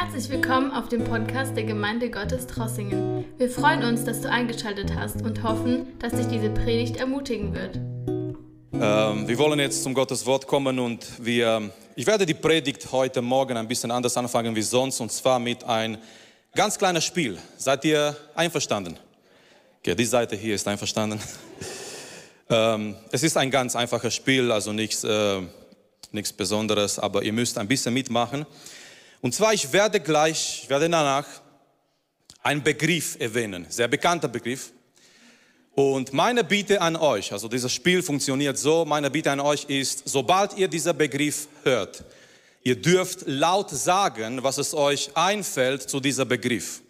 Herzlich willkommen auf dem Podcast der Gemeinde Gottes Trossingen. Wir freuen uns, dass du eingeschaltet hast und hoffen, dass dich diese Predigt ermutigen wird. Ähm, wir wollen jetzt zum Gottes Wort kommen und wir, ich werde die Predigt heute Morgen ein bisschen anders anfangen wie sonst und zwar mit ein ganz kleines Spiel. Seid ihr einverstanden? Okay, die Seite hier ist einverstanden. ähm, es ist ein ganz einfaches Spiel, also nichts, äh, nichts Besonderes, aber ihr müsst ein bisschen mitmachen. Und zwar, ich werde gleich, ich werde danach einen Begriff erwähnen, sehr bekannter Begriff. Und meine Bitte an euch, also dieses Spiel funktioniert so, meine Bitte an euch ist, sobald ihr diesen Begriff hört, ihr dürft laut sagen, was es euch einfällt zu diesem Begriff.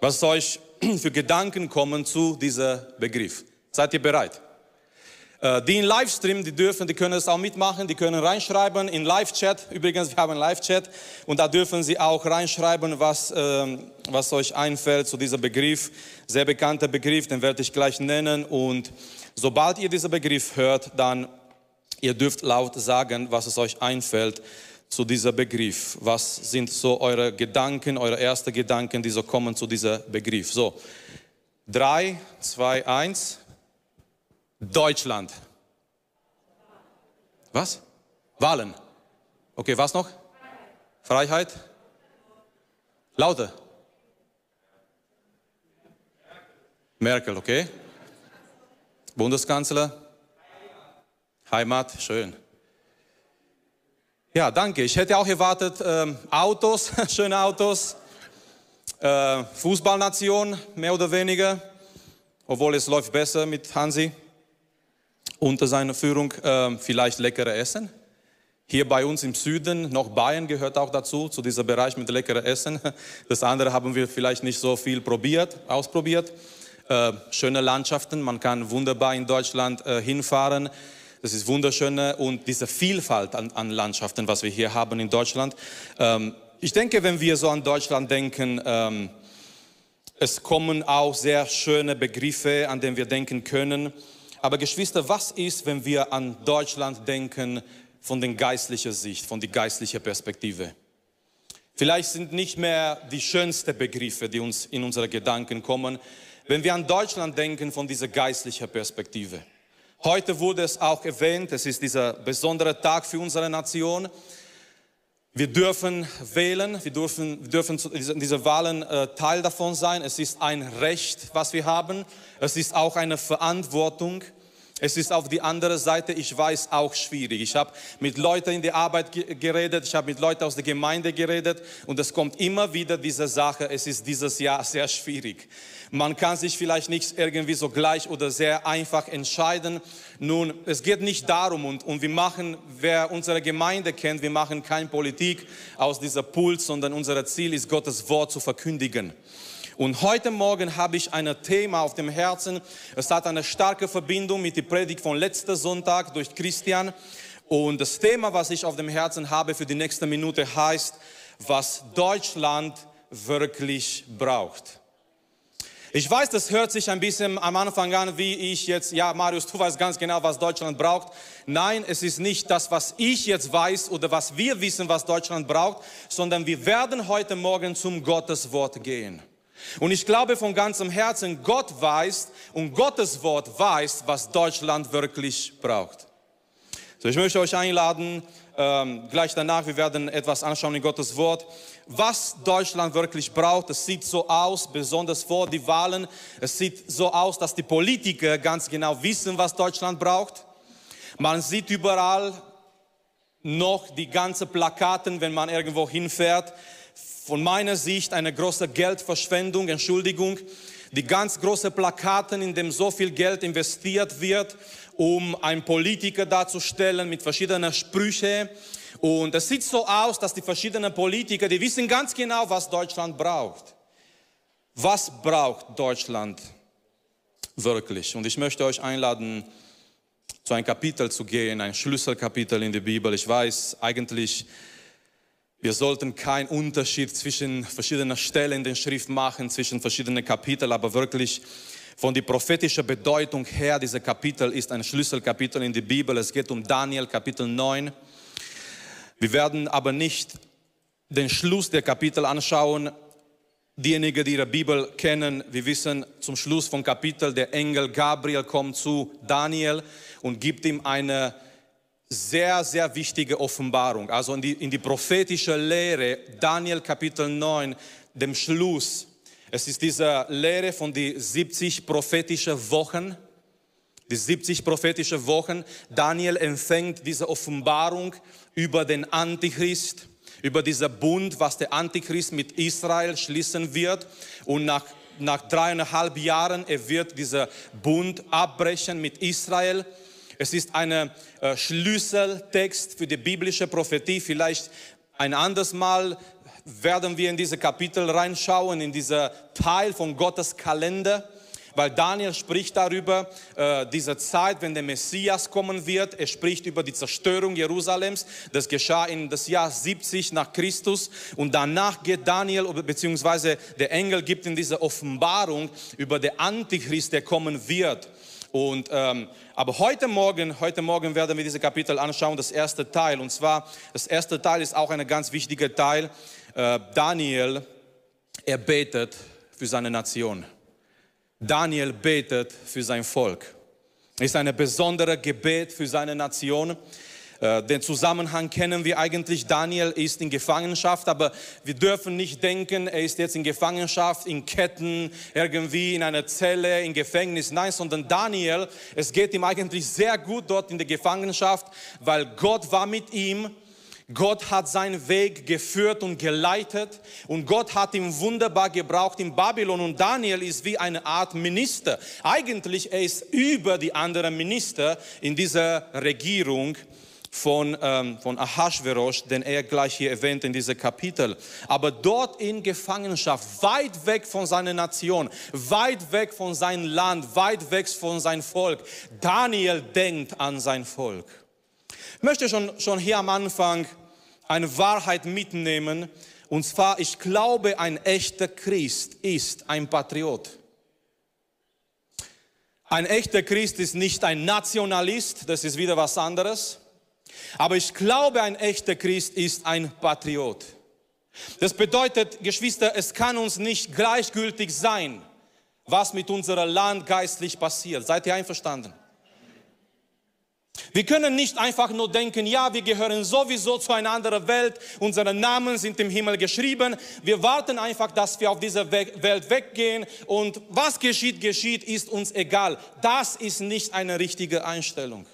Was euch für Gedanken kommen zu diesem Begriff. Seid ihr bereit? Äh, die in Livestream, die dürfen, die können es auch mitmachen, die können reinschreiben in Live-Chat. Übrigens, wir haben Live-Chat und da dürfen sie auch reinschreiben, was, äh, was euch einfällt zu diesem Begriff. Sehr bekannter Begriff, den werde ich gleich nennen. Und sobald ihr diesen Begriff hört, dann ihr dürft laut sagen, was es euch einfällt zu diesem Begriff. Was sind so eure Gedanken, eure ersten Gedanken, die so kommen zu diesem Begriff? So, drei, zwei, eins. Deutschland. Was? Wahlen. Okay, was noch? Freiheit. Laute. Merkel, okay. Bundeskanzler. Heimat, schön. Ja, danke. Ich hätte auch erwartet, ähm, Autos, schöne Autos. Äh, Fußballnation, mehr oder weniger. Obwohl es läuft besser mit Hansi unter seiner Führung äh, vielleicht leckere Essen. Hier bei uns im Süden, noch Bayern gehört auch dazu, zu diesem Bereich mit leckerem Essen. Das andere haben wir vielleicht nicht so viel probiert, ausprobiert. Äh, schöne Landschaften, man kann wunderbar in Deutschland äh, hinfahren. Das ist wunderschön und diese Vielfalt an, an, Landschaften, was wir hier haben in Deutschland. Ähm, ich denke, wenn wir so an Deutschland denken, ähm, es kommen auch sehr schöne Begriffe, an denen wir denken können. Aber Geschwister, was ist, wenn wir an Deutschland denken von der geistlichen Sicht, von der geistlichen Perspektive? Vielleicht sind nicht mehr die schönsten Begriffe, die uns in unsere Gedanken kommen, wenn wir an Deutschland denken von dieser geistlichen Perspektive. Heute wurde es auch erwähnt, es ist dieser besondere Tag für unsere Nation. Wir dürfen wählen, wir dürfen, wir dürfen in dieser Wahlen äh, Teil davon sein. Es ist ein Recht, was wir haben. Es ist auch eine Verantwortung. Es ist auf die andere Seite, ich weiß, auch schwierig. Ich habe mit Leuten in der Arbeit geredet, ich habe mit Leuten aus der Gemeinde geredet und es kommt immer wieder diese Sache, es ist dieses Jahr sehr schwierig. Man kann sich vielleicht nicht irgendwie so gleich oder sehr einfach entscheiden. Nun, es geht nicht darum und, und wir machen, wer unsere Gemeinde kennt, wir machen keine Politik aus dieser Puls, sondern unser Ziel ist, Gottes Wort zu verkündigen. Und heute Morgen habe ich ein Thema auf dem Herzen. Es hat eine starke Verbindung mit der Predigt von letzten Sonntag durch Christian. Und das Thema, was ich auf dem Herzen habe für die nächste Minute, heißt, was Deutschland wirklich braucht. Ich weiß, das hört sich ein bisschen am Anfang an, wie ich jetzt, ja, Marius, du weißt ganz genau, was Deutschland braucht. Nein, es ist nicht das, was ich jetzt weiß oder was wir wissen, was Deutschland braucht, sondern wir werden heute Morgen zum Gotteswort gehen. Und ich glaube von ganzem Herzen, Gott weiß und Gottes Wort weiß, was Deutschland wirklich braucht. So, ich möchte euch einladen, ähm, gleich danach, wir werden etwas anschauen in Gottes Wort, was Deutschland wirklich braucht. Es sieht so aus, besonders vor die Wahlen, es sieht so aus, dass die Politiker ganz genau wissen, was Deutschland braucht. Man sieht überall noch die ganzen Plakaten, wenn man irgendwo hinfährt von meiner Sicht eine große Geldverschwendung, Entschuldigung, die ganz große Plakaten, in dem so viel Geld investiert wird, um einen Politiker darzustellen mit verschiedenen Sprüchen. Und es sieht so aus, dass die verschiedenen Politiker, die wissen ganz genau, was Deutschland braucht. Was braucht Deutschland wirklich? Und ich möchte euch einladen, zu einem Kapitel zu gehen, ein Schlüsselkapitel in der Bibel. Ich weiß, eigentlich wir sollten keinen Unterschied zwischen verschiedenen Stellen in der Schrift machen, zwischen verschiedenen Kapiteln, aber wirklich von der prophetischen Bedeutung her, dieses Kapitel ist ein Schlüsselkapitel in der Bibel. Es geht um Daniel Kapitel 9. Wir werden aber nicht den Schluss der Kapitel anschauen, diejenigen, die ihre Bibel kennen, wir wissen zum Schluss vom Kapitel, der Engel Gabriel kommt zu Daniel und gibt ihm eine sehr, sehr wichtige Offenbarung. Also in die, in die prophetische Lehre, Daniel Kapitel 9, dem Schluss. Es ist diese Lehre von die 70 prophetischen Wochen. Die 70 prophetischen Wochen. Daniel empfängt diese Offenbarung über den Antichrist über dieser Bund, was der Antichrist mit Israel schließen wird. Und nach, nach dreieinhalb Jahren, er wird dieser Bund abbrechen mit Israel. Es ist ein äh, Schlüsseltext für die biblische Prophetie. Vielleicht ein anderes Mal werden wir in diese Kapitel reinschauen, in dieser Teil von Gottes Kalender weil Daniel spricht darüber, äh, diese Zeit, wenn der Messias kommen wird. Er spricht über die Zerstörung Jerusalems. Das geschah in das Jahr 70 nach Christus. Und danach geht Daniel, beziehungsweise der Engel gibt in diese Offenbarung über den Antichrist, der kommen wird. Und, ähm, aber heute Morgen, heute Morgen werden wir diese Kapitel anschauen, das erste Teil. Und zwar, das erste Teil ist auch ein ganz wichtiger Teil. Äh, Daniel, er betet für seine Nation. Daniel betet für sein Volk. Ist ein besonderes Gebet für seine Nation. Äh, den Zusammenhang kennen wir eigentlich. Daniel ist in Gefangenschaft, aber wir dürfen nicht denken, er ist jetzt in Gefangenschaft, in Ketten, irgendwie in einer Zelle, in Gefängnis. Nein, sondern Daniel, es geht ihm eigentlich sehr gut dort in der Gefangenschaft, weil Gott war mit ihm Gott hat seinen Weg geführt und geleitet und Gott hat ihn wunderbar gebraucht in Babylon und Daniel ist wie eine Art Minister. Eigentlich er ist über die anderen Minister in dieser Regierung von, ähm, von Ahasverosh, den er gleich hier erwähnt in diesem Kapitel. Aber dort in Gefangenschaft, weit weg von seiner Nation, weit weg von seinem Land, weit weg von seinem Volk. Daniel denkt an sein Volk. Ich möchte schon, schon hier am Anfang eine Wahrheit mitnehmen. Und zwar, ich glaube, ein echter Christ ist ein Patriot. Ein echter Christ ist nicht ein Nationalist, das ist wieder was anderes. Aber ich glaube, ein echter Christ ist ein Patriot. Das bedeutet, Geschwister, es kann uns nicht gleichgültig sein, was mit unserem Land geistlich passiert. Seid ihr einverstanden? Wir können nicht einfach nur denken, ja, wir gehören sowieso zu einer anderen Welt, unsere Namen sind im Himmel geschrieben. Wir warten einfach, dass wir auf dieser Welt weggehen und was geschieht, geschieht, ist uns egal. Das ist nicht eine richtige Einstellung.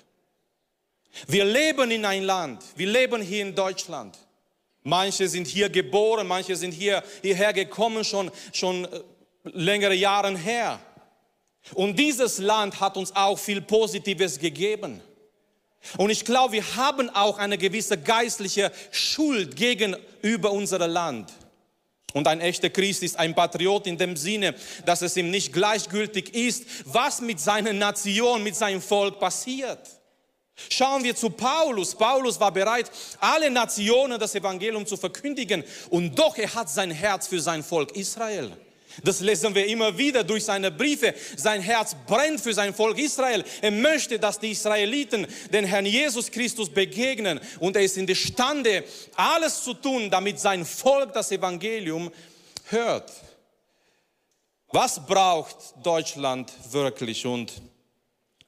Wir leben in ein Land, wir leben hier in Deutschland. Manche sind hier geboren, manche sind hier, hierher gekommen, schon, schon äh, längere Jahre her. Und dieses Land hat uns auch viel Positives gegeben. Und ich glaube, wir haben auch eine gewisse geistliche Schuld gegenüber unserem Land. Und ein echter Christ ist ein Patriot in dem Sinne, dass es ihm nicht gleichgültig ist, was mit seiner Nation, mit seinem Volk passiert. Schauen wir zu Paulus. Paulus war bereit, alle Nationen das Evangelium zu verkündigen. Und doch er hat sein Herz für sein Volk Israel. Das lesen wir immer wieder durch seine Briefe. Sein Herz brennt für sein Volk Israel. Er möchte, dass die Israeliten den Herrn Jesus Christus begegnen. Und er ist in der Stande, alles zu tun, damit sein Volk das Evangelium hört. Was braucht Deutschland wirklich? Und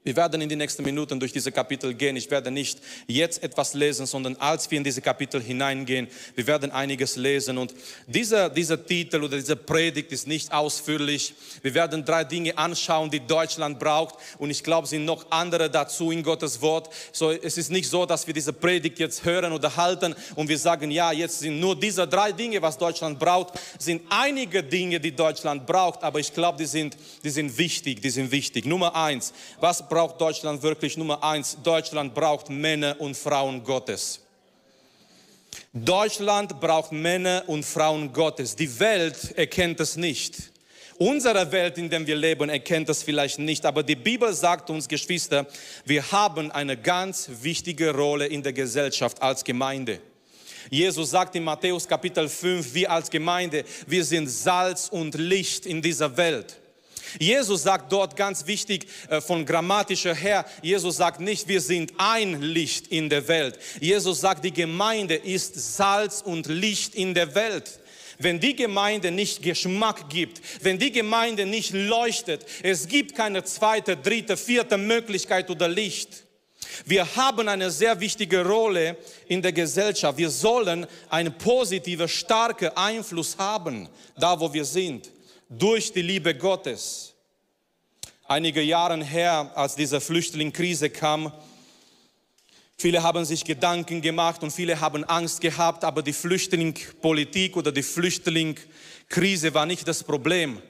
wir werden in die nächsten Minuten durch diese Kapitel gehen. Ich werde nicht jetzt etwas lesen, sondern als wir in diese Kapitel hineingehen, wir werden einiges lesen. Und dieser, dieser Titel oder diese Predigt ist nicht ausführlich. Wir werden drei Dinge anschauen, die Deutschland braucht. Und ich glaube, es sind noch andere dazu in Gottes Wort. So, es ist nicht so, dass wir diese Predigt jetzt hören oder halten und wir sagen, ja, jetzt sind nur diese drei Dinge, was Deutschland braucht. Sind einige Dinge, die Deutschland braucht, aber ich glaube, die sind, die sind wichtig, die sind wichtig. Nummer eins, was braucht Deutschland wirklich Nummer eins? Deutschland braucht Männer und Frauen Gottes. Deutschland braucht Männer und Frauen Gottes. Die Welt erkennt es nicht. Unsere Welt, in der wir leben, erkennt es vielleicht nicht, aber die Bibel sagt uns, Geschwister, wir haben eine ganz wichtige Rolle in der Gesellschaft als Gemeinde. Jesus sagt in Matthäus Kapitel 5, wir als Gemeinde, wir sind Salz und Licht in dieser Welt. Jesus sagt dort ganz wichtig äh, von grammatischer her, Jesus sagt nicht, wir sind ein Licht in der Welt. Jesus sagt, die Gemeinde ist Salz und Licht in der Welt. Wenn die Gemeinde nicht Geschmack gibt, wenn die Gemeinde nicht leuchtet, es gibt keine zweite, dritte, vierte Möglichkeit oder Licht. Wir haben eine sehr wichtige Rolle in der Gesellschaft. Wir sollen einen positiven, starken Einfluss haben, da wo wir sind, durch die Liebe Gottes. Einige Jahre her, als diese Flüchtlingskrise kam, viele haben sich Gedanken gemacht und viele haben Angst gehabt, aber die Flüchtlingspolitik oder die Flüchtlingskrise war nicht das Problem.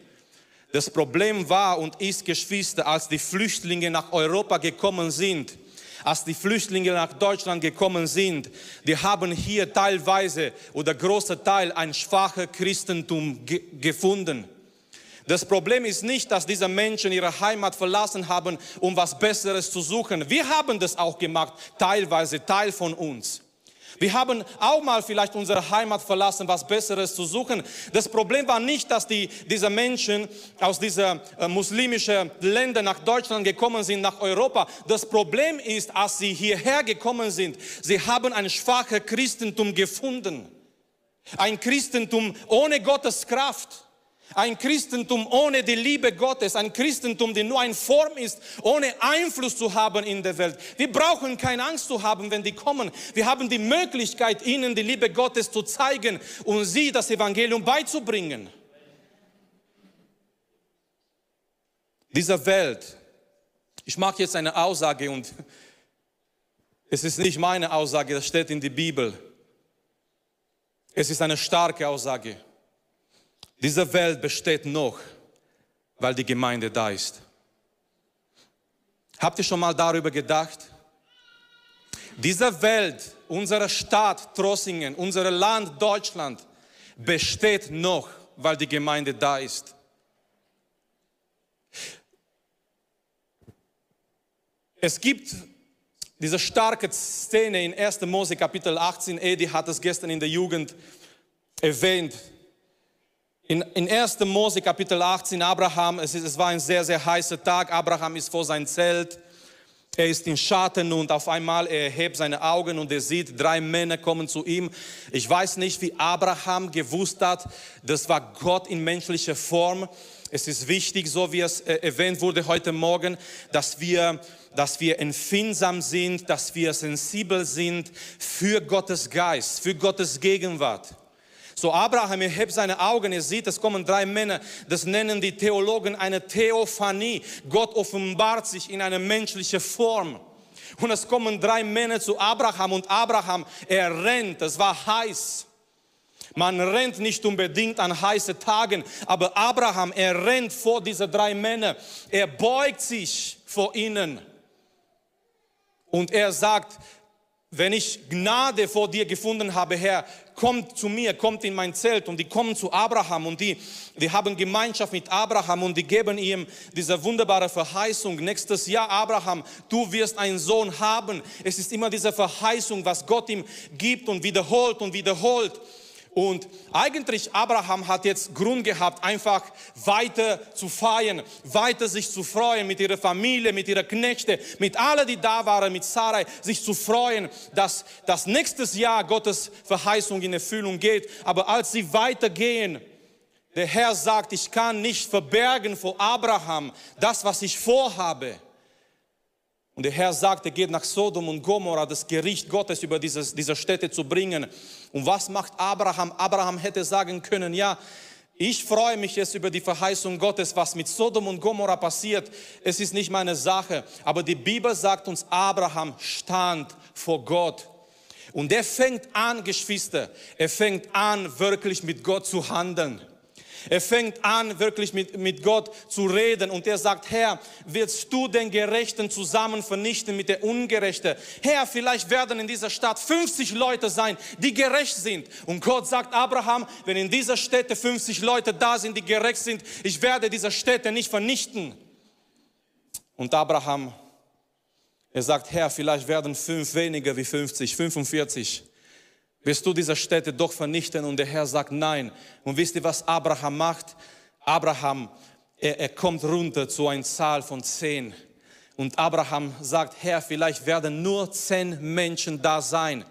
Das Problem war und ist, Geschwister, als die Flüchtlinge nach Europa gekommen sind, als die Flüchtlinge nach Deutschland gekommen sind, die haben hier teilweise oder großer Teil ein schwaches Christentum ge gefunden. Das Problem ist nicht, dass diese Menschen ihre Heimat verlassen haben, um was Besseres zu suchen. Wir haben das auch gemacht, teilweise Teil von uns. Wir haben auch mal vielleicht unsere Heimat verlassen, was Besseres zu suchen. Das Problem war nicht, dass die, diese Menschen aus diesen äh, muslimischen Ländern nach Deutschland gekommen sind, nach Europa. Das Problem ist, als sie hierher gekommen sind, sie haben ein schwaches Christentum gefunden. Ein Christentum ohne Gottes Kraft. Ein Christentum ohne die Liebe Gottes, ein Christentum, die nur eine Form ist, ohne Einfluss zu haben in der Welt. Wir brauchen keine Angst zu haben, wenn die kommen. Wir haben die Möglichkeit, ihnen die Liebe Gottes zu zeigen und sie das Evangelium beizubringen. Dieser Welt, ich mache jetzt eine Aussage und es ist nicht meine Aussage, das steht in der Bibel. Es ist eine starke Aussage. Diese Welt besteht noch, weil die Gemeinde da ist. Habt ihr schon mal darüber gedacht? Diese Welt, unsere Stadt Trossingen, unser Land Deutschland besteht noch, weil die Gemeinde da ist. Es gibt diese starke Szene in 1. Mose Kapitel 18. Edi hat es gestern in der Jugend erwähnt. In, in 1. Mose Kapitel 18, Abraham, es, ist, es war ein sehr, sehr heißer Tag. Abraham ist vor sein Zelt. Er ist im Schatten und auf einmal er hebt seine Augen und er sieht, drei Männer kommen zu ihm. Ich weiß nicht, wie Abraham gewusst hat, das war Gott in menschlicher Form. Es ist wichtig, so wie es äh, erwähnt wurde heute Morgen, dass wir, dass wir empfindsam sind, dass wir sensibel sind für Gottes Geist, für Gottes Gegenwart. So Abraham, er hebt seine Augen, er sieht, es kommen drei Männer, das nennen die Theologen eine Theophanie. Gott offenbart sich in eine menschliche Form. Und es kommen drei Männer zu Abraham und Abraham, er rennt, es war heiß. Man rennt nicht unbedingt an heißen Tagen, aber Abraham, er rennt vor diese drei Männer. Er beugt sich vor ihnen. Und er sagt, wenn ich Gnade vor dir gefunden habe, Herr, kommt zu mir, kommt in mein Zelt und die kommen zu Abraham und die, die haben Gemeinschaft mit Abraham und die geben ihm diese wunderbare Verheißung. Nächstes Jahr, Abraham, du wirst einen Sohn haben. Es ist immer diese Verheißung, was Gott ihm gibt und wiederholt und wiederholt. Und eigentlich Abraham hat jetzt Grund gehabt, einfach weiter zu feiern, weiter sich zu freuen mit ihrer Familie, mit ihrer Knechte, mit allen, die da waren, mit Sarai, sich zu freuen, dass das nächstes Jahr Gottes Verheißung in Erfüllung geht. Aber als sie weitergehen, der Herr sagt, ich kann nicht verbergen vor Abraham das, was ich vorhabe. Und der Herr sagt, er geht nach Sodom und Gomorra, das Gericht Gottes über dieses, diese Städte zu bringen. Und was macht Abraham? Abraham hätte sagen können, ja, ich freue mich jetzt über die Verheißung Gottes, was mit Sodom und Gomorra passiert. Es ist nicht meine Sache. Aber die Bibel sagt uns, Abraham stand vor Gott. Und er fängt an, Geschwister, er fängt an, wirklich mit Gott zu handeln. Er fängt an, wirklich mit, mit Gott zu reden und er sagt, Herr, willst du den Gerechten zusammen vernichten mit der Ungerechten? Herr, vielleicht werden in dieser Stadt 50 Leute sein, die gerecht sind. Und Gott sagt, Abraham, wenn in dieser Städte 50 Leute da sind, die gerecht sind, ich werde diese Städte nicht vernichten. Und Abraham, er sagt, Herr, vielleicht werden fünf weniger wie 50, 45 wirst du diese Städte doch vernichten? Und der Herr sagt nein. Und wisst ihr, was Abraham macht? Abraham, er, er kommt runter zu einer Zahl von zehn. Und Abraham sagt, Herr, vielleicht werden nur zehn Menschen da sein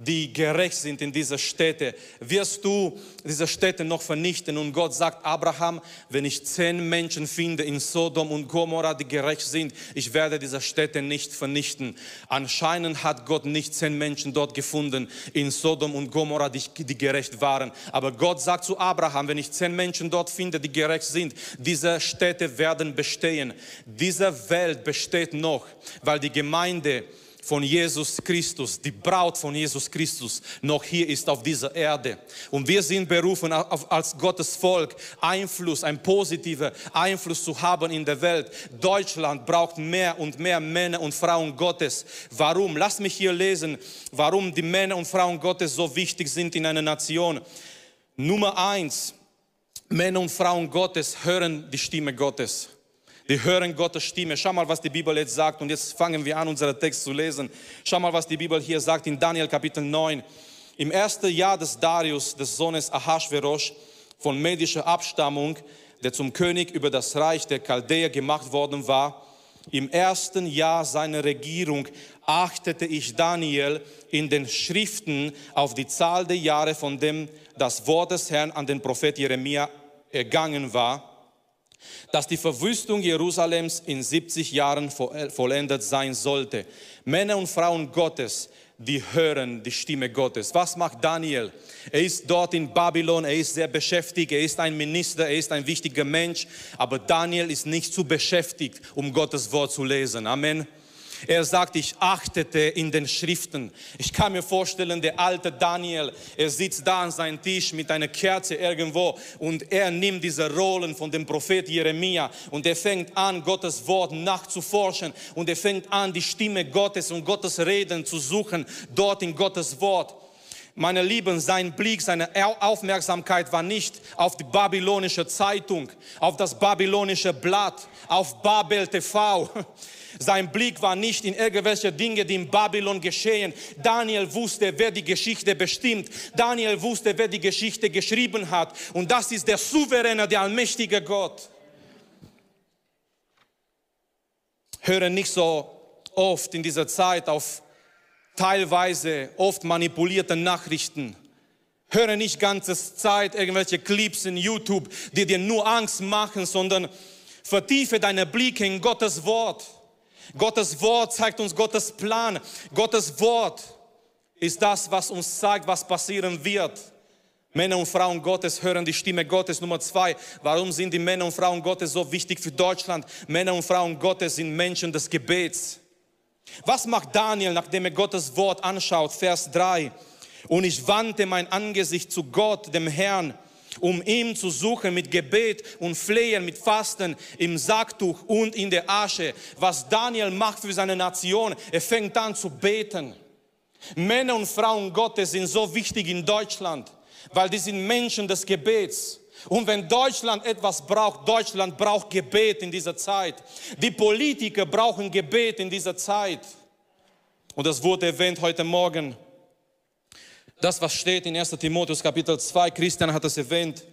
die gerecht sind in dieser Städte, wirst du diese Städte noch vernichten. Und Gott sagt, Abraham, wenn ich zehn Menschen finde in Sodom und Gomorra, die gerecht sind, ich werde diese Städte nicht vernichten. Anscheinend hat Gott nicht zehn Menschen dort gefunden in Sodom und Gomorra, die, die gerecht waren. Aber Gott sagt zu Abraham, wenn ich zehn Menschen dort finde, die gerecht sind, diese Städte werden bestehen. Diese Welt besteht noch, weil die Gemeinde von Jesus Christus, die Braut von Jesus Christus, noch hier ist auf dieser Erde. Und wir sind berufen, als Gottes Volk Einfluss, ein positiver Einfluss zu haben in der Welt. Deutschland braucht mehr und mehr Männer und Frauen Gottes. Warum? Lass mich hier lesen, warum die Männer und Frauen Gottes so wichtig sind in einer Nation. Nummer eins, Männer und Frauen Gottes hören die Stimme Gottes. Wir hören Gottes Stimme. Schau mal, was die Bibel jetzt sagt. Und jetzt fangen wir an, unseren Text zu lesen. Schau mal, was die Bibel hier sagt in Daniel Kapitel 9. Im ersten Jahr des Darius, des Sohnes Ahasverosh, von medischer Abstammung, der zum König über das Reich der Chaldäer gemacht worden war, im ersten Jahr seiner Regierung achtete ich Daniel in den Schriften auf die Zahl der Jahre, von dem das Wort des Herrn an den Prophet Jeremia ergangen war dass die Verwüstung Jerusalems in 70 Jahren vollendet sein sollte. Männer und Frauen Gottes, die hören die Stimme Gottes. Was macht Daniel? Er ist dort in Babylon, er ist sehr beschäftigt, er ist ein Minister, er ist ein wichtiger Mensch, aber Daniel ist nicht zu beschäftigt, um Gottes Wort zu lesen. Amen. Er sagt, ich achtete in den Schriften. Ich kann mir vorstellen, der alte Daniel, er sitzt da an seinem Tisch mit einer Kerze irgendwo und er nimmt diese Rollen von dem Prophet Jeremia und er fängt an, Gottes Wort nachzuforschen und er fängt an, die Stimme Gottes und Gottes Reden zu suchen, dort in Gottes Wort. Meine Lieben, sein Blick, seine Aufmerksamkeit war nicht auf die babylonische Zeitung, auf das babylonische Blatt, auf Babel TV. Sein Blick war nicht in irgendwelche Dinge, die in Babylon geschehen. Daniel wusste, wer die Geschichte bestimmt. Daniel wusste, wer die Geschichte geschrieben hat. Und das ist der souveräne, der allmächtige Gott. Höre nicht so oft in dieser Zeit auf teilweise oft manipulierte Nachrichten. Höre nicht ganze Zeit irgendwelche Clips in YouTube, die dir nur Angst machen, sondern vertiefe deine Blicke in Gottes Wort. Gottes Wort zeigt uns Gottes Plan. Gottes Wort ist das, was uns sagt, was passieren wird. Männer und Frauen Gottes hören die Stimme Gottes. Nummer zwei, warum sind die Männer und Frauen Gottes so wichtig für Deutschland? Männer und Frauen Gottes sind Menschen des Gebets. Was macht Daniel, nachdem er Gottes Wort anschaut? Vers 3. Und ich wandte mein Angesicht zu Gott, dem Herrn, um ihn zu suchen mit Gebet und Flehen, mit Fasten im Sacktuch und in der Asche. Was Daniel macht für seine Nation, er fängt an zu beten. Männer und Frauen Gottes sind so wichtig in Deutschland, weil die sind Menschen des Gebets. Und wenn Deutschland etwas braucht, Deutschland braucht Gebet in dieser Zeit. Die Politiker brauchen Gebet in dieser Zeit. Und das wurde erwähnt heute Morgen das, was steht in 1 Timotheus Kapitel 2, Christian hat es erwähnt,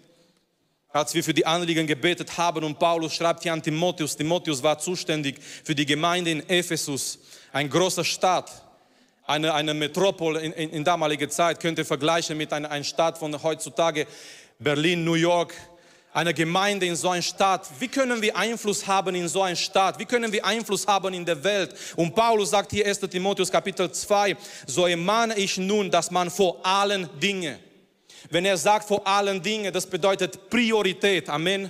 als wir für die Anliegen gebetet haben und Paulus schreibt hier an Timotheus, Timotheus war zuständig für die Gemeinde in Ephesus, ein großer Stadt, eine, eine Metropole in, in, in damaliger Zeit, könnt ihr vergleichen mit einer, einer Stadt von heutzutage, Berlin, New York, einer Gemeinde in so einer Stadt. Wie können wir Einfluss haben in so einer Stadt? Wie können wir Einfluss haben in der Welt? Und Paulus sagt hier 1. Timotheus Kapitel 2, so ermahne ich nun, dass man vor allen Dingen, wenn er sagt vor allen Dingen, das bedeutet Priorität. Amen.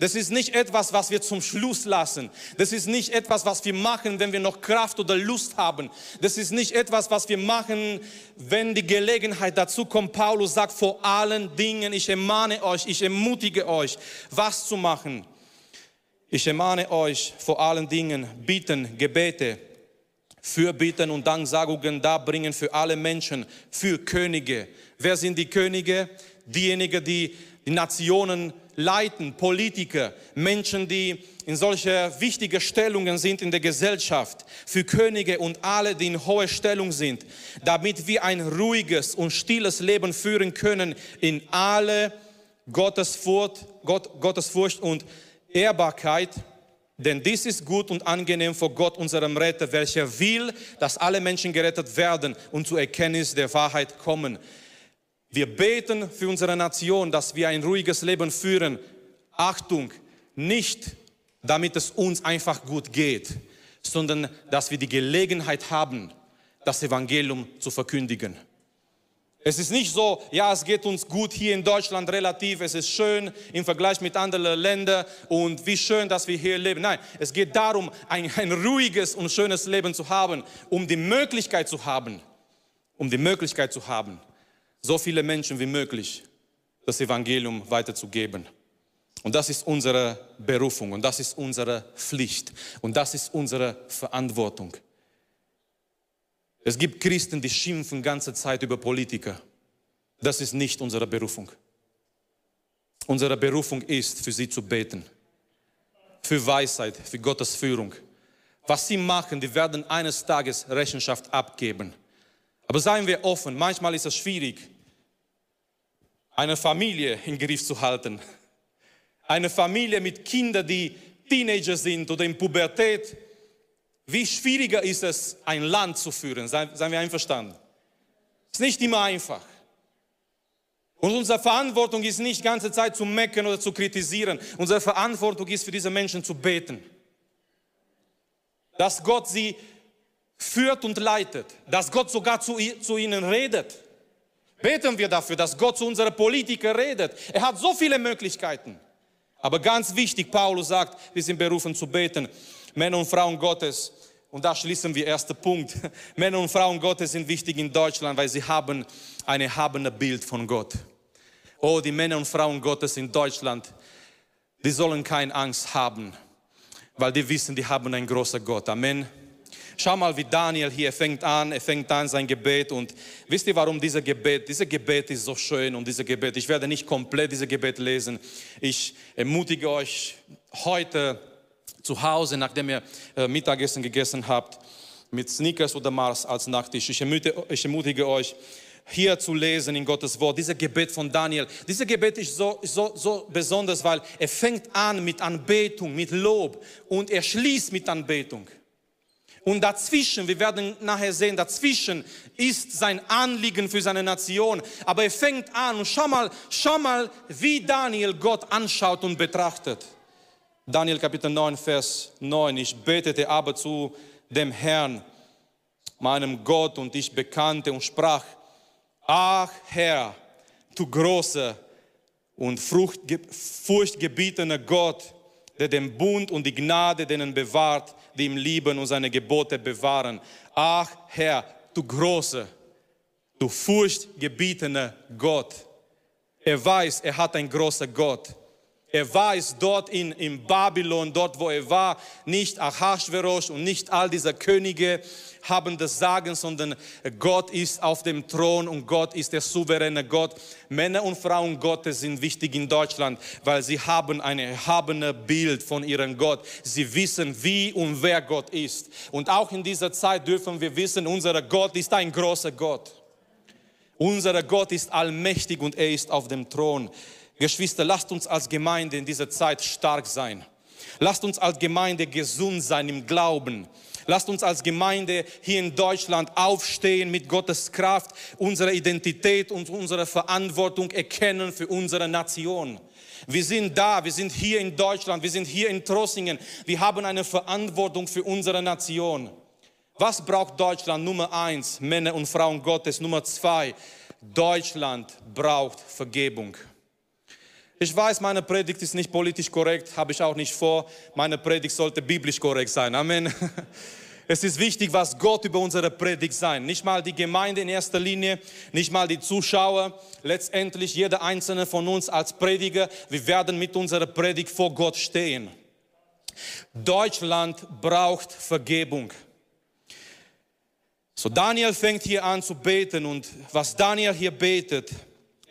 Das ist nicht etwas, was wir zum Schluss lassen. Das ist nicht etwas, was wir machen, wenn wir noch Kraft oder Lust haben. Das ist nicht etwas, was wir machen, wenn die Gelegenheit dazu kommt. Paulus sagt vor allen Dingen, ich ermahne euch, ich ermutige euch, was zu machen. Ich ermahne euch vor allen Dingen, bieten, Gebete, Fürbitten und Danksagungen darbringen für alle Menschen, für Könige. Wer sind die Könige? Diejenigen, die die Nationen leiten, Politiker, Menschen, die in solche wichtige Stellungen sind in der Gesellschaft, für Könige und alle, die in hoher Stellung sind, damit wir ein ruhiges und stilles Leben führen können in alle Gottesfurcht, Gott, Gottesfurcht und Ehrbarkeit, denn dies ist gut und angenehm vor Gott, unserem Retter, welcher will, dass alle Menschen gerettet werden und zur Erkenntnis der Wahrheit kommen. Wir beten für unsere Nation, dass wir ein ruhiges Leben führen. Achtung, nicht damit es uns einfach gut geht, sondern dass wir die Gelegenheit haben, das Evangelium zu verkündigen. Es ist nicht so, ja, es geht uns gut hier in Deutschland relativ, es ist schön im Vergleich mit anderen Ländern und wie schön, dass wir hier leben. Nein, es geht darum, ein, ein ruhiges und schönes Leben zu haben, um die Möglichkeit zu haben, um die Möglichkeit zu haben, so viele Menschen wie möglich das Evangelium weiterzugeben. Und das ist unsere Berufung und das ist unsere Pflicht und das ist unsere Verantwortung. Es gibt Christen, die schimpfen ganze Zeit über Politiker. Das ist nicht unsere Berufung. Unsere Berufung ist, für sie zu beten. Für Weisheit, für Gottes Führung. Was sie machen, die werden eines Tages Rechenschaft abgeben. Aber seien wir offen, manchmal ist es schwierig, eine Familie im Griff zu halten. Eine Familie mit Kindern, die Teenager sind oder in Pubertät wie schwieriger ist es, ein Land zu führen? Seien, wir einverstanden? Es ist nicht immer einfach. Und unsere Verantwortung ist nicht die ganze Zeit zu meckern oder zu kritisieren. Unsere Verantwortung ist für diese Menschen zu beten. Dass Gott sie führt und leitet. Dass Gott sogar zu, zu ihnen redet. Beten wir dafür, dass Gott zu unseren Politikern redet. Er hat so viele Möglichkeiten. Aber ganz wichtig, Paulus sagt, wir sind berufen zu beten. Männer und Frauen Gottes, und da schließen wir erster Punkt. Männer und Frauen Gottes sind wichtig in Deutschland, weil sie haben ein erhabenes Bild von Gott. Oh, die Männer und Frauen Gottes in Deutschland, die sollen keine Angst haben, weil die wissen, die haben einen großen Gott. Amen. Schau mal, wie Daniel hier fängt an, er fängt an sein Gebet und wisst ihr, warum dieser Gebet, dieser Gebet ist so schön und dieser Gebet, ich werde nicht komplett dieses Gebet lesen. Ich ermutige euch heute zu Hause, nachdem ihr äh, Mittagessen gegessen habt, mit Snickers oder Mars als Nachtisch. Ich ermutige, ich ermutige euch, hier zu lesen in Gottes Wort, dieses Gebet von Daniel. Dieses Gebet ist so, so, so besonders, weil er fängt an mit Anbetung, mit Lob und er schließt mit Anbetung. Und dazwischen, wir werden nachher sehen, dazwischen ist sein Anliegen für seine Nation. Aber er fängt an und schau mal, schau mal, wie Daniel Gott anschaut und betrachtet. Daniel Kapitel 9, Vers 9. Ich betete aber zu dem Herrn, meinem Gott, und ich bekannte und sprach, ach Herr, du großer und furchtgebietener Gott, der den Bund und die Gnade denen bewahrt, die ihm lieben und seine Gebote bewahren. Ach Herr, du großer, du furchtgebietener Gott. Er weiß, er hat einen großen Gott. Er war es dort in, in Babylon, dort wo er war, nicht Achashverosh und nicht all diese Könige haben das Sagen, sondern Gott ist auf dem Thron und Gott ist der souveräne Gott. Männer und Frauen Gottes sind wichtig in Deutschland, weil sie haben ein erhabenes Bild von ihrem Gott. Sie wissen, wie und wer Gott ist. Und auch in dieser Zeit dürfen wir wissen, unser Gott ist ein großer Gott. Unser Gott ist allmächtig und er ist auf dem Thron. Geschwister, lasst uns als Gemeinde in dieser Zeit stark sein. Lasst uns als Gemeinde gesund sein im Glauben. Lasst uns als Gemeinde hier in Deutschland aufstehen mit Gottes Kraft, unsere Identität und unsere Verantwortung erkennen für unsere Nation. Wir sind da, wir sind hier in Deutschland, wir sind hier in Trossingen. Wir haben eine Verantwortung für unsere Nation. Was braucht Deutschland? Nummer eins, Männer und Frauen Gottes. Nummer zwei, Deutschland braucht Vergebung. Ich weiß, meine Predigt ist nicht politisch korrekt, habe ich auch nicht vor. Meine Predigt sollte biblisch korrekt sein. Amen. Es ist wichtig, was Gott über unsere Predigt sein. Nicht mal die Gemeinde in erster Linie, nicht mal die Zuschauer, letztendlich jeder einzelne von uns als Prediger. Wir werden mit unserer Predigt vor Gott stehen. Deutschland braucht Vergebung. So Daniel fängt hier an zu beten und was Daniel hier betet,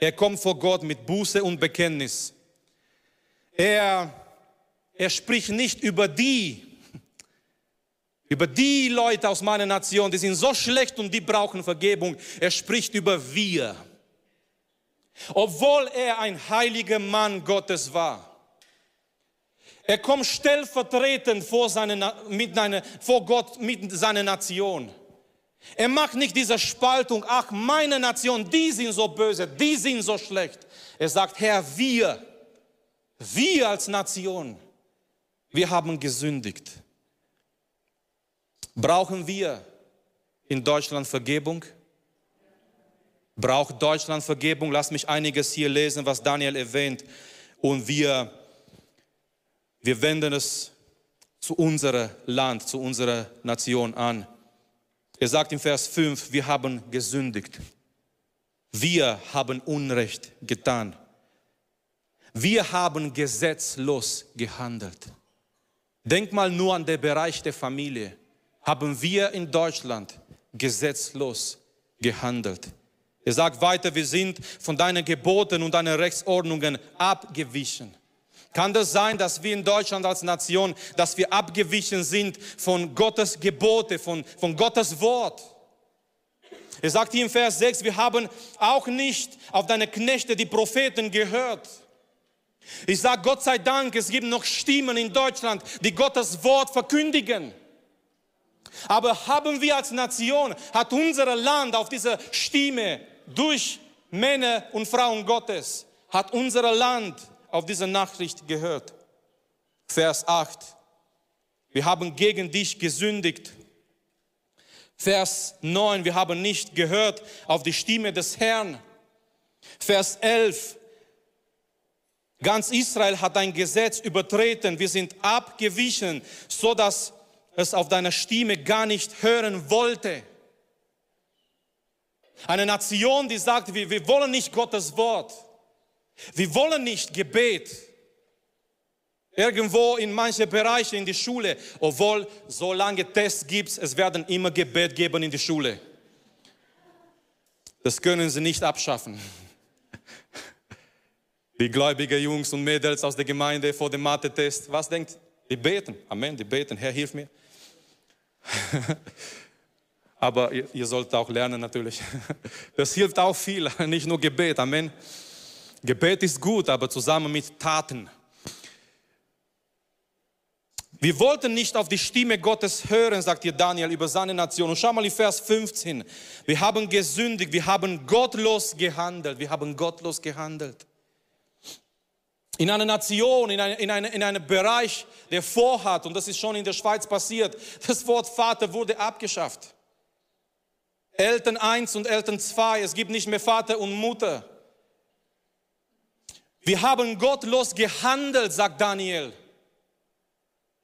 er kommt vor Gott mit Buße und Bekenntnis. Er, er spricht nicht über die, über die Leute aus meiner Nation, die sind so schlecht und die brauchen Vergebung. Er spricht über wir. obwohl er ein heiliger Mann Gottes war. Er kommt stellvertretend vor, seine, mit eine, vor Gott mit seiner Nation. Er macht nicht diese Spaltung, ach, meine Nation, die sind so böse, die sind so schlecht. Er sagt, Herr, wir, wir als Nation, wir haben gesündigt. Brauchen wir in Deutschland Vergebung? Braucht Deutschland Vergebung? Lass mich einiges hier lesen, was Daniel erwähnt. Und wir, wir wenden es zu unserem Land, zu unserer Nation an. Er sagt im Vers 5, wir haben gesündigt. Wir haben Unrecht getan. Wir haben gesetzlos gehandelt. Denk mal nur an den Bereich der Familie. Haben wir in Deutschland gesetzlos gehandelt. Er sagt weiter, wir sind von deinen Geboten und deinen Rechtsordnungen abgewichen. Kann das sein, dass wir in Deutschland als Nation, dass wir abgewichen sind von Gottes Gebote, von, von Gottes Wort? Er sagt hier im Vers 6, wir haben auch nicht auf deine Knechte, die Propheten, gehört. Ich sage Gott sei Dank, es gibt noch Stimmen in Deutschland, die Gottes Wort verkündigen. Aber haben wir als Nation, hat unser Land auf diese Stimme durch Männer und Frauen Gottes, hat unser Land auf diese Nachricht gehört. Vers 8. Wir haben gegen dich gesündigt. Vers 9. Wir haben nicht gehört auf die Stimme des Herrn. Vers 11. Ganz Israel hat ein Gesetz übertreten. Wir sind abgewichen, so dass es auf deiner Stimme gar nicht hören wollte. Eine Nation, die sagt, wir, wir wollen nicht Gottes Wort. Wir wollen nicht Gebet. Irgendwo in manchen Bereichen in die Schule, obwohl solange Tests gibt, es werden immer Gebet geben in die Schule. Das können sie nicht abschaffen. Die gläubigen Jungs und Mädels aus der Gemeinde vor dem Mathe-Test, was denkt? Die beten. Amen, die beten. Herr, hilf mir. Aber ihr, ihr sollt auch lernen natürlich. Das hilft auch viel, nicht nur Gebet. Amen. Gebet ist gut, aber zusammen mit Taten. Wir wollten nicht auf die Stimme Gottes hören, sagt hier Daniel über seine Nation. Und schau mal in Vers 15. Wir haben gesündigt, wir haben gottlos gehandelt, wir haben gottlos gehandelt. In einer Nation, in, eine, in, eine, in einem Bereich, der vorhat, und das ist schon in der Schweiz passiert, das Wort Vater wurde abgeschafft. Eltern 1 und Eltern 2, es gibt nicht mehr Vater und Mutter. Wir haben gottlos gehandelt, sagt Daniel.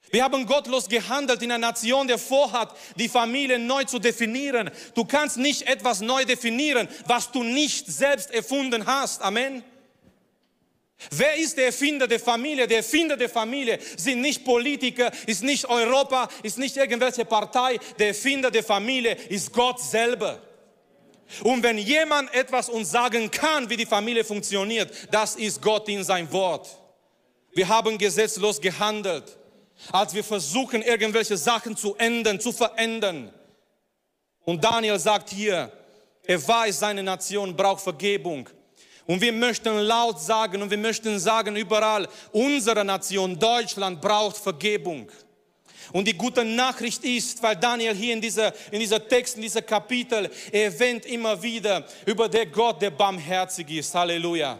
Wir haben gottlos gehandelt in einer Nation, der vorhat, die Familie neu zu definieren. Du kannst nicht etwas neu definieren, was du nicht selbst erfunden hast. Amen. Wer ist der Erfinder der Familie? Der Erfinder der Familie sind nicht Politiker, ist nicht Europa, ist nicht irgendwelche Partei. Der Erfinder der Familie ist Gott selber. Und wenn jemand etwas uns sagen kann, wie die Familie funktioniert, das ist Gott in sein Wort. Wir haben gesetzlos gehandelt, als wir versuchen, irgendwelche Sachen zu ändern, zu verändern. Und Daniel sagt hier, er weiß, seine Nation braucht Vergebung. Und wir möchten laut sagen und wir möchten sagen überall, unsere Nation Deutschland braucht Vergebung. Und die gute Nachricht ist, weil Daniel hier in dieser, in dieser Text, in dieser Kapitel erwähnt immer wieder über der Gott, der barmherzig ist. Halleluja.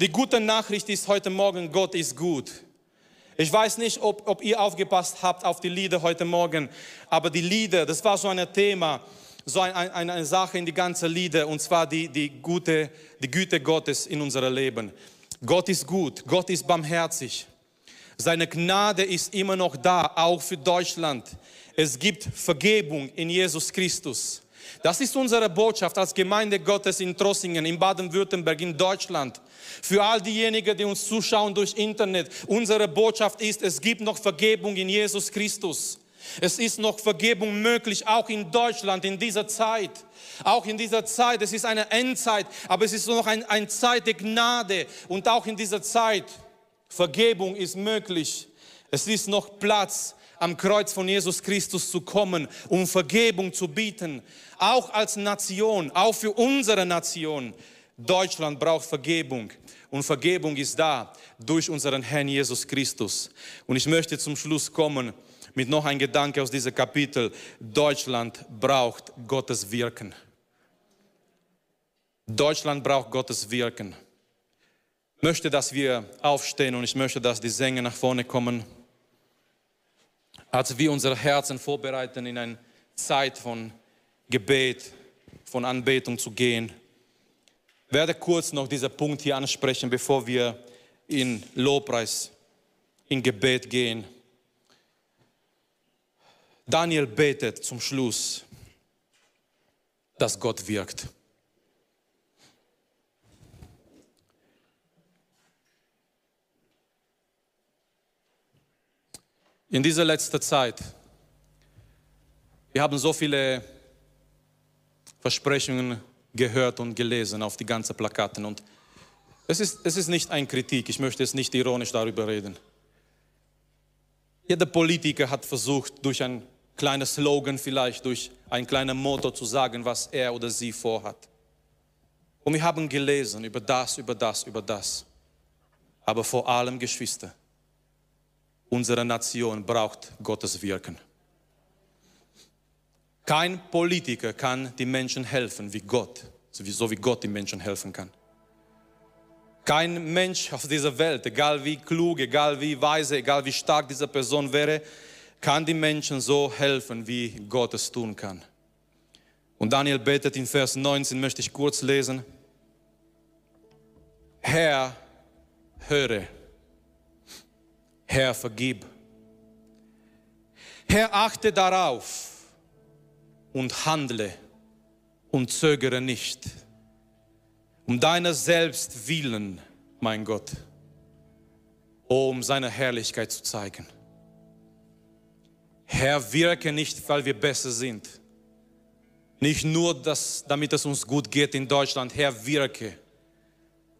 Die gute Nachricht ist heute Morgen, Gott ist gut. Ich weiß nicht, ob, ob ihr aufgepasst habt auf die Lieder heute Morgen, aber die Lieder, das war so ein Thema, so ein, ein, eine Sache in die ganze Lieder, und zwar die, die, gute, die Güte Gottes in unserem Leben. Gott ist gut, Gott ist barmherzig. Seine Gnade ist immer noch da, auch für Deutschland. Es gibt Vergebung in Jesus Christus. Das ist unsere Botschaft als Gemeinde Gottes in Trossingen, in Baden-Württemberg, in Deutschland. Für all diejenigen, die uns zuschauen durch Internet, unsere Botschaft ist, es gibt noch Vergebung in Jesus Christus. Es ist noch Vergebung möglich, auch in Deutschland, in dieser Zeit. Auch in dieser Zeit, es ist eine Endzeit, aber es ist noch eine ein Zeit der Gnade. Und auch in dieser Zeit Vergebung ist möglich. Es ist noch Platz, am Kreuz von Jesus Christus zu kommen, um Vergebung zu bieten. Auch als Nation, auch für unsere Nation. Deutschland braucht Vergebung und Vergebung ist da durch unseren Herrn Jesus Christus. Und ich möchte zum Schluss kommen mit noch ein Gedanke aus diesem Kapitel. Deutschland braucht Gottes Wirken. Deutschland braucht Gottes Wirken. Ich möchte, dass wir aufstehen und ich möchte, dass die Sänger nach vorne kommen. Als wir unsere Herzen vorbereiten, in eine Zeit von Gebet, von Anbetung zu gehen, werde kurz noch diesen Punkt hier ansprechen, bevor wir in Lobpreis, in Gebet gehen. Daniel betet zum Schluss, dass Gott wirkt. In dieser letzten Zeit, wir haben so viele Versprechungen gehört und gelesen auf die ganzen Plakaten. Und es ist, es ist nicht eine Kritik, ich möchte es nicht ironisch darüber reden. Jeder Politiker hat versucht, durch ein kleines Slogan vielleicht, durch ein kleines Motto zu sagen, was er oder sie vorhat. Und wir haben gelesen über das, über das, über das. Aber vor allem, Geschwister, unsere Nation braucht Gottes Wirken. Kein Politiker kann den Menschen helfen wie Gott, so wie Gott den Menschen helfen kann. Kein Mensch auf dieser Welt, egal wie klug, egal wie weise, egal wie stark diese Person wäre, kann den Menschen so helfen, wie Gott es tun kann. Und Daniel betet in Vers 19, möchte ich kurz lesen. Herr, höre. Herr, vergib. Herr, achte darauf und handle und zögere nicht. Um deiner selbst willen, mein Gott, um seine Herrlichkeit zu zeigen. Herr, wirke nicht, weil wir besser sind. Nicht nur, dass, damit es uns gut geht in Deutschland. Herr, wirke,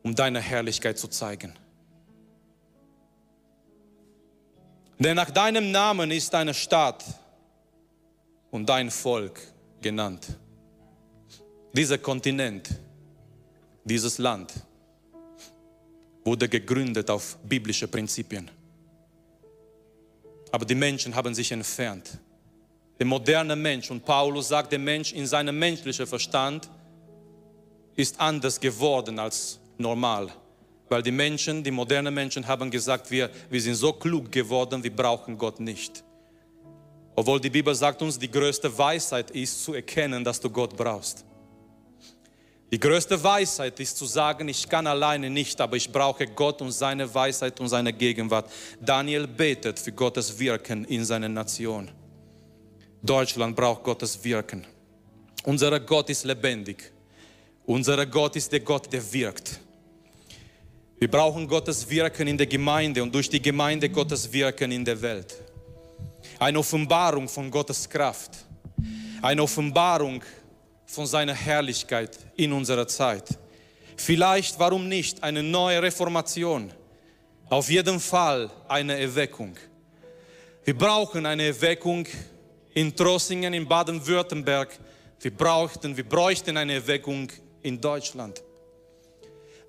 um deine Herrlichkeit zu zeigen. Denn nach deinem Namen ist deine Stadt und dein Volk genannt. Dieser Kontinent, dieses Land wurde gegründet auf biblische Prinzipien. Aber die Menschen haben sich entfernt. Der moderne Mensch, und Paulus sagt, der Mensch in seinem menschlichen Verstand ist anders geworden als normal. Weil die Menschen, die modernen Menschen haben gesagt, wir, wir sind so klug geworden, wir brauchen Gott nicht. Obwohl die Bibel sagt uns, die größte Weisheit ist zu erkennen, dass du Gott brauchst. Die größte Weisheit ist zu sagen, ich kann alleine nicht, aber ich brauche Gott und seine Weisheit und seine Gegenwart. Daniel betet für Gottes Wirken in seiner Nation. Deutschland braucht Gottes Wirken. Unser Gott ist lebendig. Unser Gott ist der Gott, der wirkt. Wir brauchen Gottes Wirken in der Gemeinde und durch die Gemeinde Gottes Wirken in der Welt eine Offenbarung von Gottes Kraft, eine Offenbarung von seiner Herrlichkeit in unserer Zeit. Vielleicht, warum nicht, eine neue Reformation. Auf jeden Fall eine Erweckung. Wir brauchen eine Erweckung in Trossingen, in Baden-Württemberg. Wir brauchten, wir bräuchten eine Erweckung in Deutschland.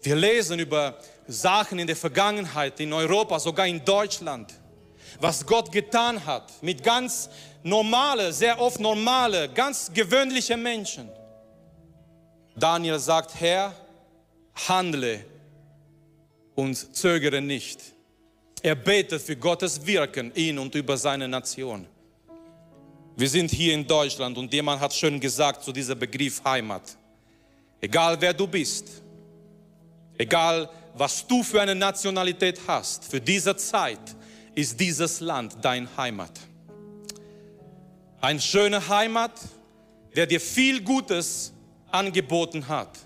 Wir lesen über Sachen in der Vergangenheit, in Europa, sogar in Deutschland was Gott getan hat mit ganz normale, sehr oft normale, ganz gewöhnliche Menschen. Daniel sagt, Herr, handle und zögere nicht. Er betet für Gottes Wirken in und über seine Nation. Wir sind hier in Deutschland und jemand hat schön gesagt zu diesem Begriff Heimat. Egal wer du bist, egal was du für eine Nationalität hast, für diese Zeit ist dieses Land dein Heimat. Eine schöne Heimat, der dir viel Gutes angeboten hat.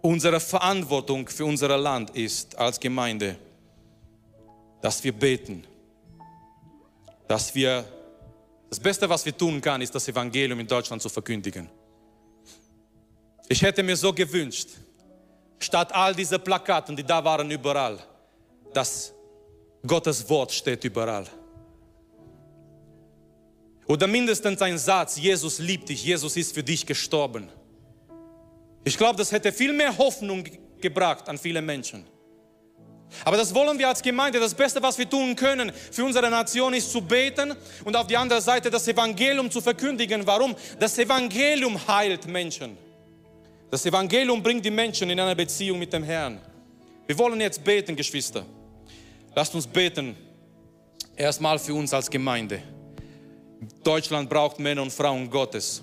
Unsere Verantwortung für unser Land ist als Gemeinde, dass wir beten, dass wir, das Beste, was wir tun können, ist das Evangelium in Deutschland zu verkündigen. Ich hätte mir so gewünscht, statt all diese Plakaten, die da waren überall, dass Gottes Wort steht überall. Oder mindestens ein Satz, Jesus liebt dich, Jesus ist für dich gestorben. Ich glaube, das hätte viel mehr Hoffnung gebracht an viele Menschen. Aber das wollen wir als Gemeinde. Das Beste, was wir tun können für unsere Nation, ist zu beten und auf die andere Seite das Evangelium zu verkündigen. Warum? Das Evangelium heilt Menschen. Das Evangelium bringt die Menschen in eine Beziehung mit dem Herrn. Wir wollen jetzt beten, Geschwister. Lasst uns beten. Erstmal für uns als Gemeinde. Deutschland braucht Männer und Frauen Gottes.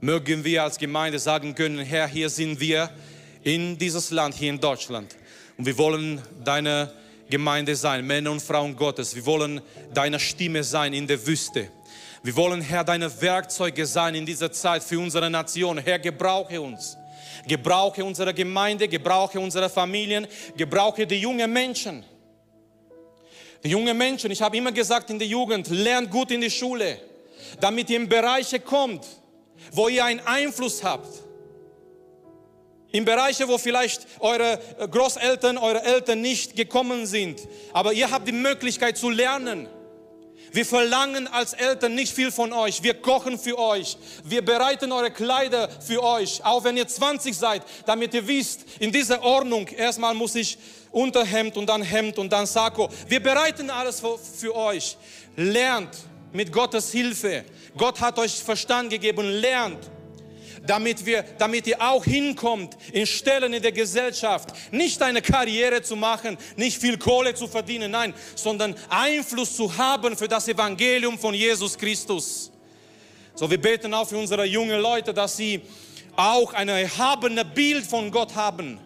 Mögen wir als Gemeinde sagen können, Herr, hier sind wir in dieses Land, hier in Deutschland. Und wir wollen deine Gemeinde sein, Männer und Frauen Gottes. Wir wollen deine Stimme sein in der Wüste. Wir wollen, Herr, deine Werkzeuge sein in dieser Zeit für unsere Nation. Herr, gebrauche uns. Gebrauche unsere Gemeinde, gebrauche unsere Familien, gebrauche die jungen Menschen. Die jungen Menschen, ich habe immer gesagt in der Jugend, lernt gut in die Schule, damit ihr in Bereiche kommt, wo ihr einen Einfluss habt. In Bereiche, wo vielleicht eure Großeltern, eure Eltern nicht gekommen sind. Aber ihr habt die Möglichkeit zu lernen. Wir verlangen als Eltern nicht viel von euch. Wir kochen für euch. Wir bereiten eure Kleider für euch. Auch wenn ihr 20 seid, damit ihr wisst, in dieser Ordnung, erstmal muss ich Unterhemd und dann Hemd und dann Sakko. Wir bereiten alles für, für euch. Lernt mit Gottes Hilfe. Gott hat euch Verstand gegeben. Lernt damit, wir, damit ihr auch hinkommt in Stellen in der Gesellschaft. Nicht eine Karriere zu machen, nicht viel Kohle zu verdienen, nein, sondern Einfluss zu haben für das Evangelium von Jesus Christus. So, wir beten auch für unsere jungen Leute, dass sie auch ein erhabenes Bild von Gott haben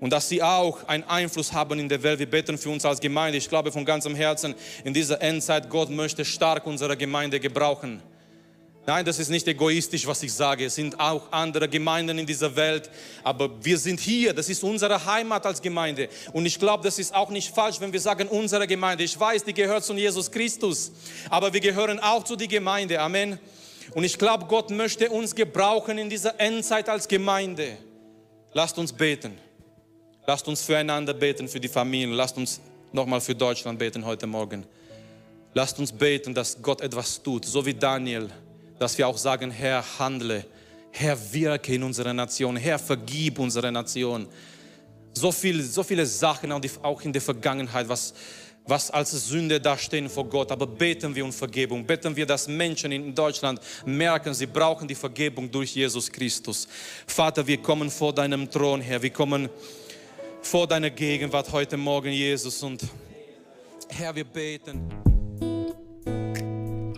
und dass sie auch einen Einfluss haben in der Welt. Wir beten für uns als Gemeinde. Ich glaube von ganzem Herzen, in dieser Endzeit, Gott möchte stark unsere Gemeinde gebrauchen. Nein, das ist nicht egoistisch, was ich sage. Es sind auch andere Gemeinden in dieser Welt, aber wir sind hier. Das ist unsere Heimat als Gemeinde. Und ich glaube, das ist auch nicht falsch, wenn wir sagen, unsere Gemeinde. Ich weiß, die gehört zu Jesus Christus, aber wir gehören auch zu der Gemeinde. Amen. Und ich glaube, Gott möchte uns gebrauchen in dieser Endzeit als Gemeinde. Lasst uns beten. Lasst uns füreinander beten, für die Familien. Lasst uns nochmal für Deutschland beten heute Morgen. Lasst uns beten, dass Gott etwas tut, so wie Daniel dass wir auch sagen, Herr, handle, Herr, wirke in unserer Nation, Herr, vergib unsere Nation. So, viel, so viele Sachen auch in der Vergangenheit, was, was als Sünde dastehen vor Gott. Aber beten wir um Vergebung. Beten wir, dass Menschen in Deutschland merken, sie brauchen die Vergebung durch Jesus Christus. Vater, wir kommen vor deinem Thron, Herr. Wir kommen vor deiner Gegenwart heute Morgen, Jesus. Und Herr, wir beten.